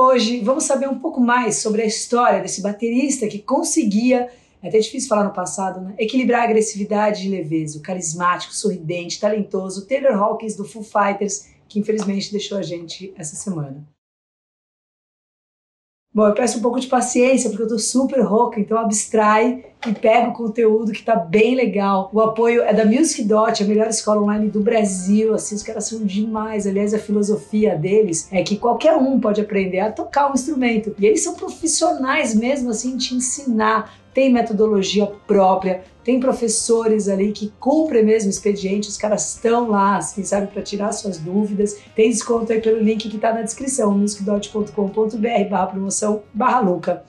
Hoje vamos saber um pouco mais sobre a história desse baterista que conseguia, é até difícil falar no passado, né? equilibrar a agressividade e leveza, o carismático, sorridente, talentoso Taylor Hawkins do Foo Fighters, que infelizmente deixou a gente essa semana. Bom, eu peço um pouco de paciência porque eu tô super rouca, então abstrai e pega o conteúdo que tá bem legal. O apoio é da Music Dot, a melhor escola online do Brasil. Assim, os caras são demais. Aliás, a filosofia deles é que qualquer um pode aprender a tocar um instrumento. E eles são profissionais mesmo assim de ensinar tem metodologia própria, tem professores ali que cumprem mesmo expediente, os caras estão lá, assim, sabe, para tirar suas dúvidas. Tem desconto aí pelo link que está na descrição, musicdot.com.br barra promoção barra Luca.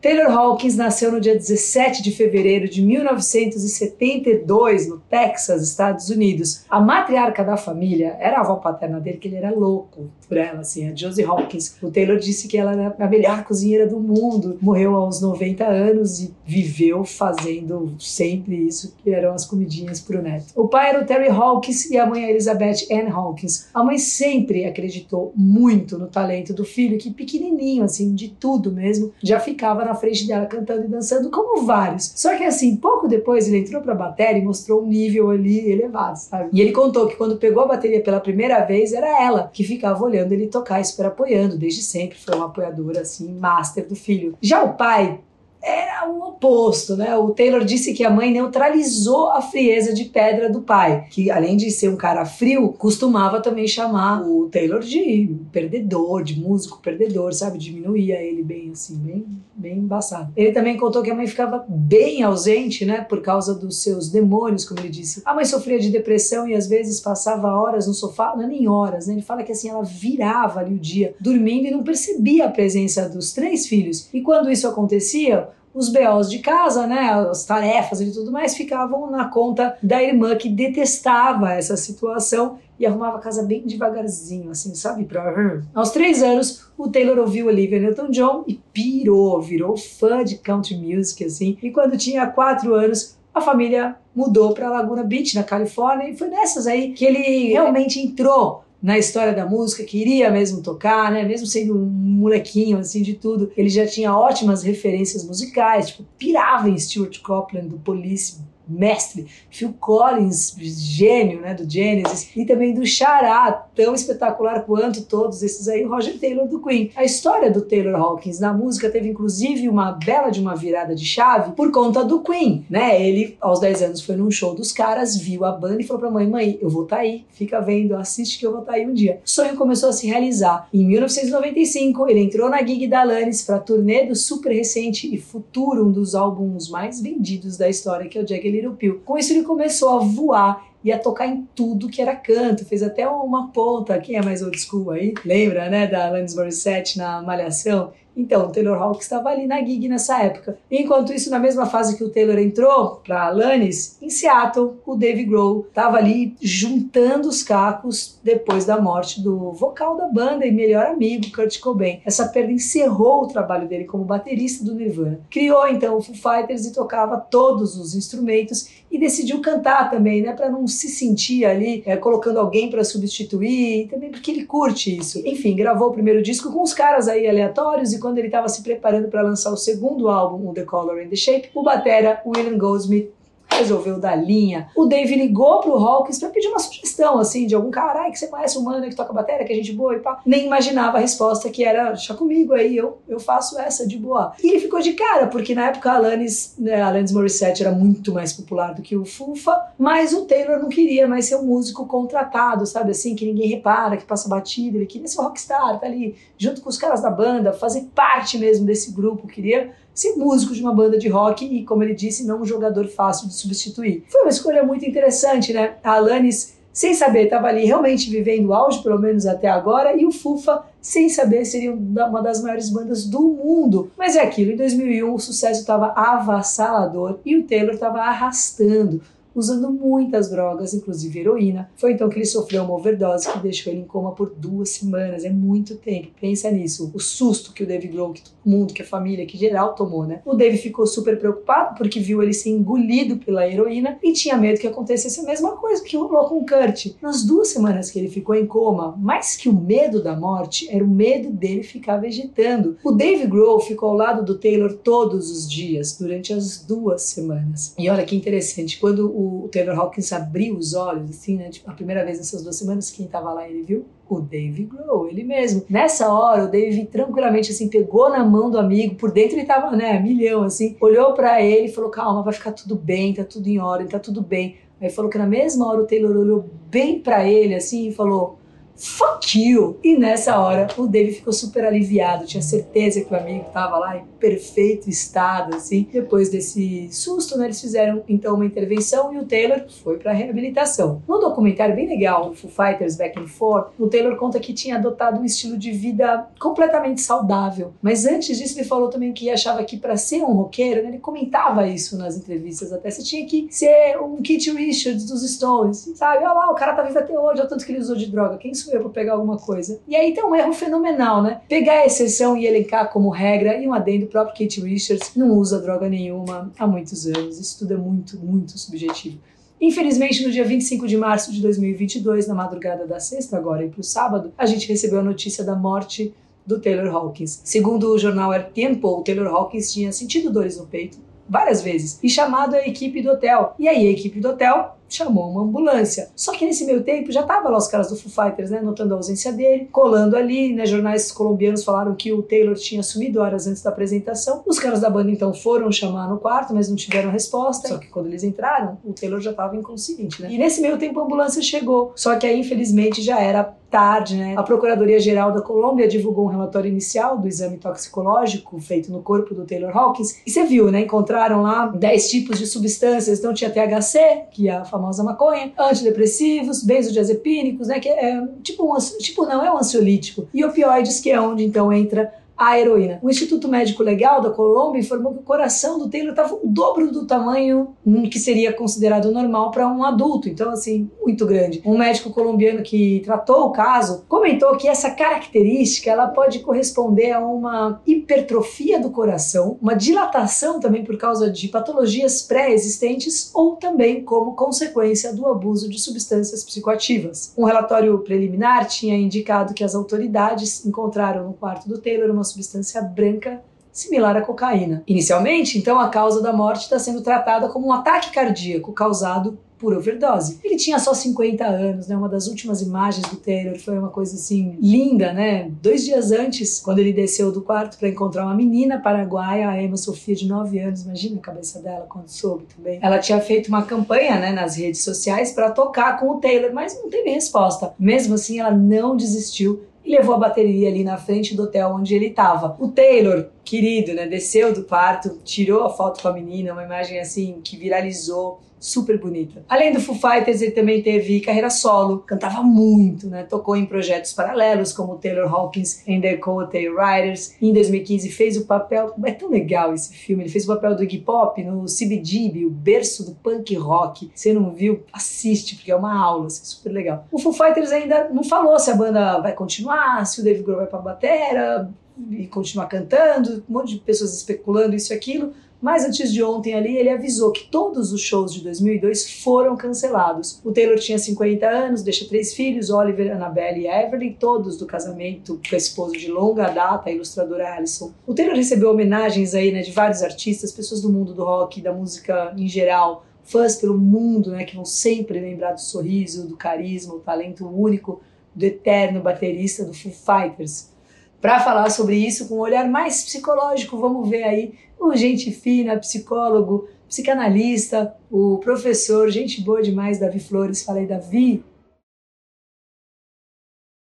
Taylor Hawkins nasceu no dia 17 de fevereiro de 1972 no Texas, Estados Unidos. A matriarca da família era a avó paterna dele, que ele era louco por ela, assim, a Josie Hawkins. O Taylor disse que ela era a melhor cozinheira do mundo. Morreu aos 90 anos e viveu fazendo sempre isso, que eram as comidinhas pro neto. O pai era o Terry Hawkins e a mãe a Elizabeth Ann Hawkins. A mãe sempre acreditou muito no talento do filho, que pequenininho, assim, de tudo mesmo, já ficava na frente dela cantando e dançando, como vários. Só que assim, pouco depois ele entrou pra bateria e mostrou um nível ali elevado, sabe? E ele contou que quando pegou a bateria pela primeira vez, era ela que ficava olhando ele tocar e super apoiando, desde sempre foi uma apoiadora assim, master do filho. Já o pai o oposto, né? O Taylor disse que a mãe neutralizou a frieza de pedra do pai, que além de ser um cara frio, costumava também chamar o Taylor de perdedor, de músico perdedor, sabe? Diminuía ele bem assim, bem, bem embaçado. Ele também contou que a mãe ficava bem ausente, né? Por causa dos seus demônios, como ele disse. A mãe sofria de depressão e às vezes passava horas no sofá, não é nem horas, né? Ele fala que assim, ela virava ali o dia dormindo e não percebia a presença dos três filhos. E quando isso acontecia, os BOs de casa, né, as tarefas e tudo mais, ficavam na conta da irmã que detestava essa situação e arrumava a casa bem devagarzinho, assim, sabe? Pra... Aos três anos, o Taylor ouviu Olivia Newton-John e pirou, virou fã de country music, assim. E quando tinha quatro anos, a família mudou para Laguna Beach, na Califórnia, e foi nessas aí que ele realmente entrou na história da música, queria mesmo tocar, né? Mesmo sendo um molequinho, assim, de tudo. Ele já tinha ótimas referências musicais, tipo, pirava em Stuart Copeland, do Police, mestre, Phil Collins, gênio né, do Genesis, e também do Xará, tão espetacular quanto todos esses aí, Roger Taylor do Queen. A história do Taylor Hawkins na música teve inclusive uma bela de uma virada de chave por conta do Queen, né? Ele, aos 10 anos, foi num show dos caras, viu a banda e falou pra mãe, mãe, eu vou tá aí, fica vendo, assiste que eu vou tá aí um dia. O sonho começou a se realizar. Em 1995, ele entrou na gig da Alanis pra turnê do super recente e futuro, um dos álbuns mais vendidos da história, que é o Jagged Little Pill. Com isso ele começou a voar e a tocar em tudo que era canto, fez até uma ponta, quem é mais old school aí? Lembra, né, da Alanis Morissette na Malhação? Então, o Taylor Hawkins estava ali na gig nessa época. Enquanto isso, na mesma fase que o Taylor entrou para Alanis, em Seattle, o Dave Grohl estava ali juntando os cacos depois da morte do vocal da banda e melhor amigo, Kurt Cobain. Essa perda encerrou o trabalho dele como baterista do Nirvana. Criou então o Foo Fighters e tocava todos os instrumentos e decidiu cantar também, né, para não se sentir ali é, colocando alguém para substituir, também porque ele curte isso. Enfim, gravou o primeiro disco com os caras aí aleatórios e quando ele estava se preparando para lançar o segundo álbum, o The Color and the Shape, o batera William Goldsmith resolveu dar linha. O Dave ligou pro Hawkins para pedir uma sugestão, assim, de algum cara que você conhece um mano que toca bateria, que é gente boa e pá. Nem imaginava a resposta que era, deixa comigo aí, eu, eu faço essa de boa. E ele ficou de cara, porque na época a Alanis, né, a Alanis Morissette era muito mais popular do que o Fufa, mas o Taylor não queria mais ser um músico contratado, sabe assim, que ninguém repara, que passa batida, ele queria ser um rockstar, tá ali junto com os caras da banda, fazer parte mesmo desse grupo, queria ser músico de uma banda de rock e, como ele disse, não um jogador fácil de substituir. Foi uma escolha muito interessante, né? A Alanis, sem saber, estava ali realmente vivendo o auge, pelo menos até agora, e o Fufa, sem saber, seria uma das maiores bandas do mundo. Mas é aquilo, em 2001 o sucesso estava avassalador e o Taylor estava arrastando usando muitas drogas, inclusive heroína. Foi então que ele sofreu uma overdose que deixou ele em coma por duas semanas. É muito tempo. Pensa nisso. O susto que o Dave Grohl, que todo mundo, que a família, que geral tomou, né? O Dave ficou super preocupado porque viu ele ser engolido pela heroína e tinha medo que acontecesse a mesma coisa que rolou com o Kurt. Nas duas semanas que ele ficou em coma, mais que o medo da morte, era o medo dele ficar vegetando. O Dave Grohl ficou ao lado do Taylor todos os dias, durante as duas semanas. E olha que interessante, quando o Taylor Hawkins abriu os olhos, assim, né, tipo, a primeira vez nessas duas semanas, quem tava lá ele viu? O Dave Grohl, ele mesmo. Nessa hora, o Dave tranquilamente, assim, pegou na mão do amigo, por dentro ele tava, né, milhão, assim, olhou para ele e falou, calma, vai ficar tudo bem, tá tudo em ordem, tá tudo bem. Aí falou que na mesma hora o Taylor olhou bem para ele, assim, e falou, fuck you! E nessa hora o Dave ficou super aliviado, tinha certeza que o amigo estava lá em perfeito estado, assim. Depois desse susto, né, eles fizeram então uma intervenção e o Taylor foi para reabilitação. No documentário bem legal, Foo Fighters Back and Forth, o Taylor conta que tinha adotado um estilo de vida completamente saudável. Mas antes disso, ele falou também que achava que para ser um roqueiro, né, ele comentava isso nas entrevistas até, você tinha que ser um Keith Richards dos Stones, sabe? Olha lá, o cara tá vivo até hoje, olha tanto que ele usou de droga. Quem sou eu para pegar alguma coisa? E aí tem um erro fenomenal, né? Pegar a exceção e elencar como regra e um adendo próprio Kate Richards não usa droga nenhuma há muitos anos. Isso tudo é muito, muito subjetivo. Infelizmente, no dia 25 de março de 2022, na madrugada da sexta, agora e para o sábado, a gente recebeu a notícia da morte do Taylor Hawkins. Segundo o jornal El Tempo, o Taylor Hawkins tinha sentido dores no peito várias vezes e chamado a equipe do hotel. E aí a equipe do hotel chamou uma ambulância. Só que nesse meio tempo já tava lá os caras do Foo Fighters, né, notando a ausência dele, colando ali, né, jornais colombianos falaram que o Taylor tinha sumido horas antes da apresentação. Os caras da banda então foram chamar no quarto, mas não tiveram resposta. Só que quando eles entraram, o Taylor já tava inconsciente, né? E nesse meio tempo a ambulância chegou. Só que aí infelizmente já era tarde, né? A Procuradoria-Geral da Colômbia divulgou um relatório inicial do exame toxicológico feito no corpo do Taylor Hawkins. E você viu, né? Encontraram lá 10 tipos de substâncias. Então tinha THC, que é a famosa maconha, antidepressivos, benzodiazepínicos, né? Que é tipo um, tipo não é um ansiolítico. E opioides, que é onde então entra a heroína. O Instituto Médico Legal da Colômbia informou que o coração do Taylor estava o dobro do tamanho que seria considerado normal para um adulto, então assim, muito grande. Um médico colombiano que tratou o caso comentou que essa característica ela pode corresponder a uma hipertrofia do coração, uma dilatação também por causa de patologias pré-existentes ou também como consequência do abuso de substâncias psicoativas. Um relatório preliminar tinha indicado que as autoridades encontraram no quarto do Taylor uma substância branca similar à cocaína. Inicialmente, então, a causa da morte está sendo tratada como um ataque cardíaco causado por overdose. Ele tinha só 50 anos, né? Uma das últimas imagens do Taylor foi uma coisa assim linda, né? Dois dias antes, quando ele desceu do quarto para encontrar uma menina paraguaia, a Emma Sofia de 9 anos, imagina a cabeça dela quando soube também. Ela tinha feito uma campanha, né, nas redes sociais para tocar com o Taylor, mas não teve resposta. Mesmo assim, ela não desistiu e levou a bateria ali na frente do hotel onde ele estava. O Taylor, querido, né, desceu do quarto, tirou a foto com a menina, uma imagem assim que viralizou, super bonita. Além do Foo Fighters, ele também teve carreira solo, cantava muito, né? Tocou em projetos paralelos como Taylor Hawkins the Coattail Riders. Em 2015 fez o papel, é tão legal esse filme, ele fez o papel do Iggy Pop no CBGB, o berço do punk rock. Você não viu? Assiste, porque é uma aula, assim, super legal. O Foo Fighters ainda não falou se a banda vai continuar, se o Dave Grohl vai pra batera e continuar cantando, um monte de pessoas especulando isso e aquilo. Mas antes de ontem ali, ele avisou que todos os shows de 2002 foram cancelados. O Taylor tinha 50 anos, deixa três filhos, Oliver, Annabelle e Everly, todos do casamento com a esposa de longa data, a ilustradora Alison. O Taylor recebeu homenagens aí, né, de vários artistas, pessoas do mundo do rock, da música em geral, fãs pelo mundo, né, que vão sempre lembrar do sorriso, do carisma, o talento único do eterno baterista do Foo Fighters. Para falar sobre isso com um olhar mais psicológico, vamos ver aí o gente fina, psicólogo, psicanalista, o professor, gente boa demais, Davi Flores. Fala aí, Davi.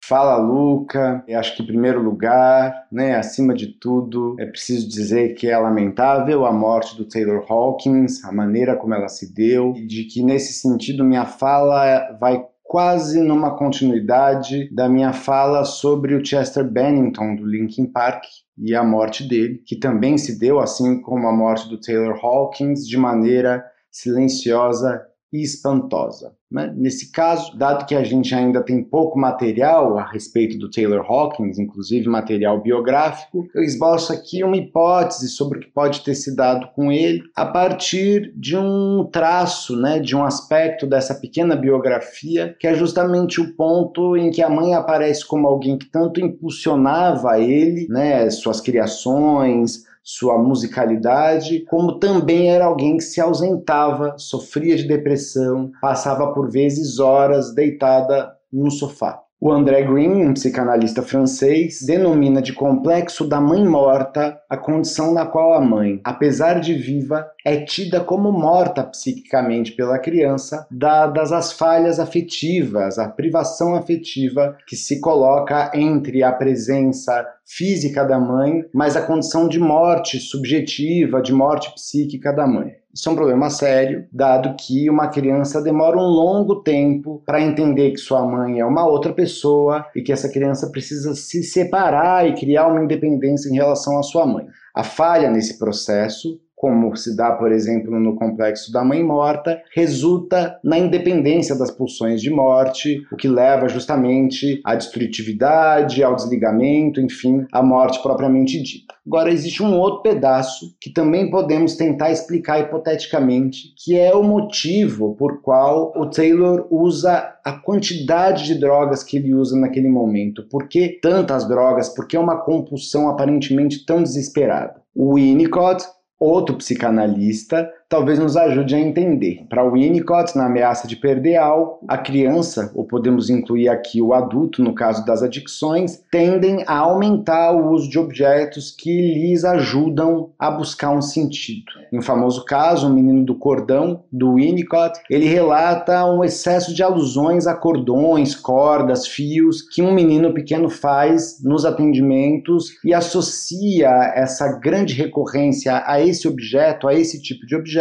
Fala, Luca. Eu acho que, em primeiro lugar, né, acima de tudo, é preciso dizer que é lamentável a morte do Taylor Hawkins, a maneira como ela se deu, e de que, nesse sentido, minha fala vai quase numa continuidade da minha fala sobre o Chester Bennington do Linkin Park e a morte dele, que também se deu, assim como a morte do Taylor Hawkins, de maneira silenciosa e espantosa. Né? Nesse caso, dado que a gente ainda tem pouco material a respeito do Taylor Hawkins, inclusive material biográfico, eu esboço aqui uma hipótese sobre o que pode ter se dado com ele a partir de um traço, né, de um aspecto dessa pequena biografia, que é justamente o ponto em que a mãe aparece como alguém que tanto impulsionava ele, né, suas criações, sua musicalidade, como também era alguém que se ausentava, sofria de depressão, passava por vezes horas deitada no sofá. O André Green, um psicanalista francês, denomina de complexo da mãe morta a condição na qual a mãe, apesar de viva, é tida como morta psiquicamente pela criança, dadas as falhas afetivas, a privação afetiva que se coloca entre a presença física da mãe, mas a condição de morte subjetiva, de morte psíquica da mãe. Isso é um problema sério, dado que uma criança demora um longo tempo para entender que sua mãe é uma outra pessoa e que essa criança precisa se separar e criar uma independência em relação à sua mãe. A falha nesse processo como se dá, por exemplo, no complexo da mãe morta, resulta na independência das pulsões de morte, o que leva justamente à destrutividade, ao desligamento, enfim, à morte propriamente dita. Agora, existe um outro pedaço que também podemos tentar explicar hipoteticamente, que é o motivo por qual o Taylor usa a quantidade de drogas que ele usa naquele momento. Por que tantas drogas? Por que uma compulsão aparentemente tão desesperada? O Winnicott outro psicanalista talvez nos ajude a entender. Para Winnicott, na ameaça de perder algo, a criança, ou podemos incluir aqui o adulto, no caso das adicções, tendem a aumentar o uso de objetos que lhes ajudam a buscar um sentido. Em um famoso caso, o menino do cordão, do Winnicott, ele relata um excesso de alusões a cordões, cordas, fios que um menino pequeno faz nos atendimentos e associa essa grande recorrência a esse objeto, a esse tipo de objeto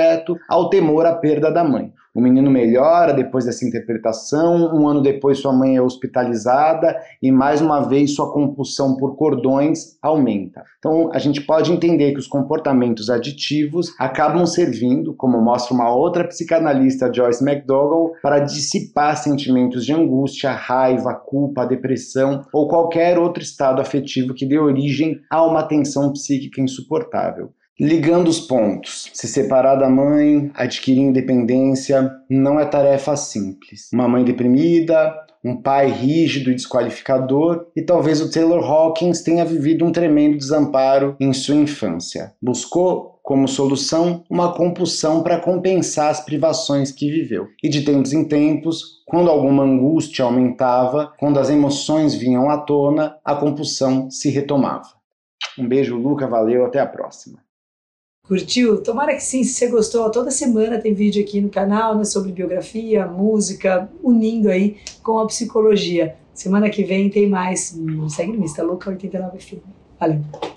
ao temor à perda da mãe. O menino melhora depois dessa interpretação, um ano depois sua mãe é hospitalizada e mais uma vez sua compulsão por cordões aumenta. Então a gente pode entender que os comportamentos aditivos acabam servindo, como mostra uma outra psicanalista, Joyce McDougall, para dissipar sentimentos de angústia, raiva, culpa, depressão ou qualquer outro estado afetivo que dê origem a uma tensão psíquica insuportável. Ligando os pontos. Se separar da mãe, adquirir independência, não é tarefa simples. Uma mãe deprimida, um pai rígido e desqualificador, e talvez o Taylor Hawkins tenha vivido um tremendo desamparo em sua infância. Buscou como solução uma compulsão para compensar as privações que viveu. E de tempos em tempos, quando alguma angústia aumentava, quando as emoções vinham à tona, a compulsão se retomava. Um beijo, Luca, valeu, até a próxima. Curtiu? Tomara que sim, se você gostou. Toda semana tem vídeo aqui no canal né, sobre biografia, música, unindo aí com a psicologia. Semana que vem tem mais. Segue no Insta, Luca89 Valeu!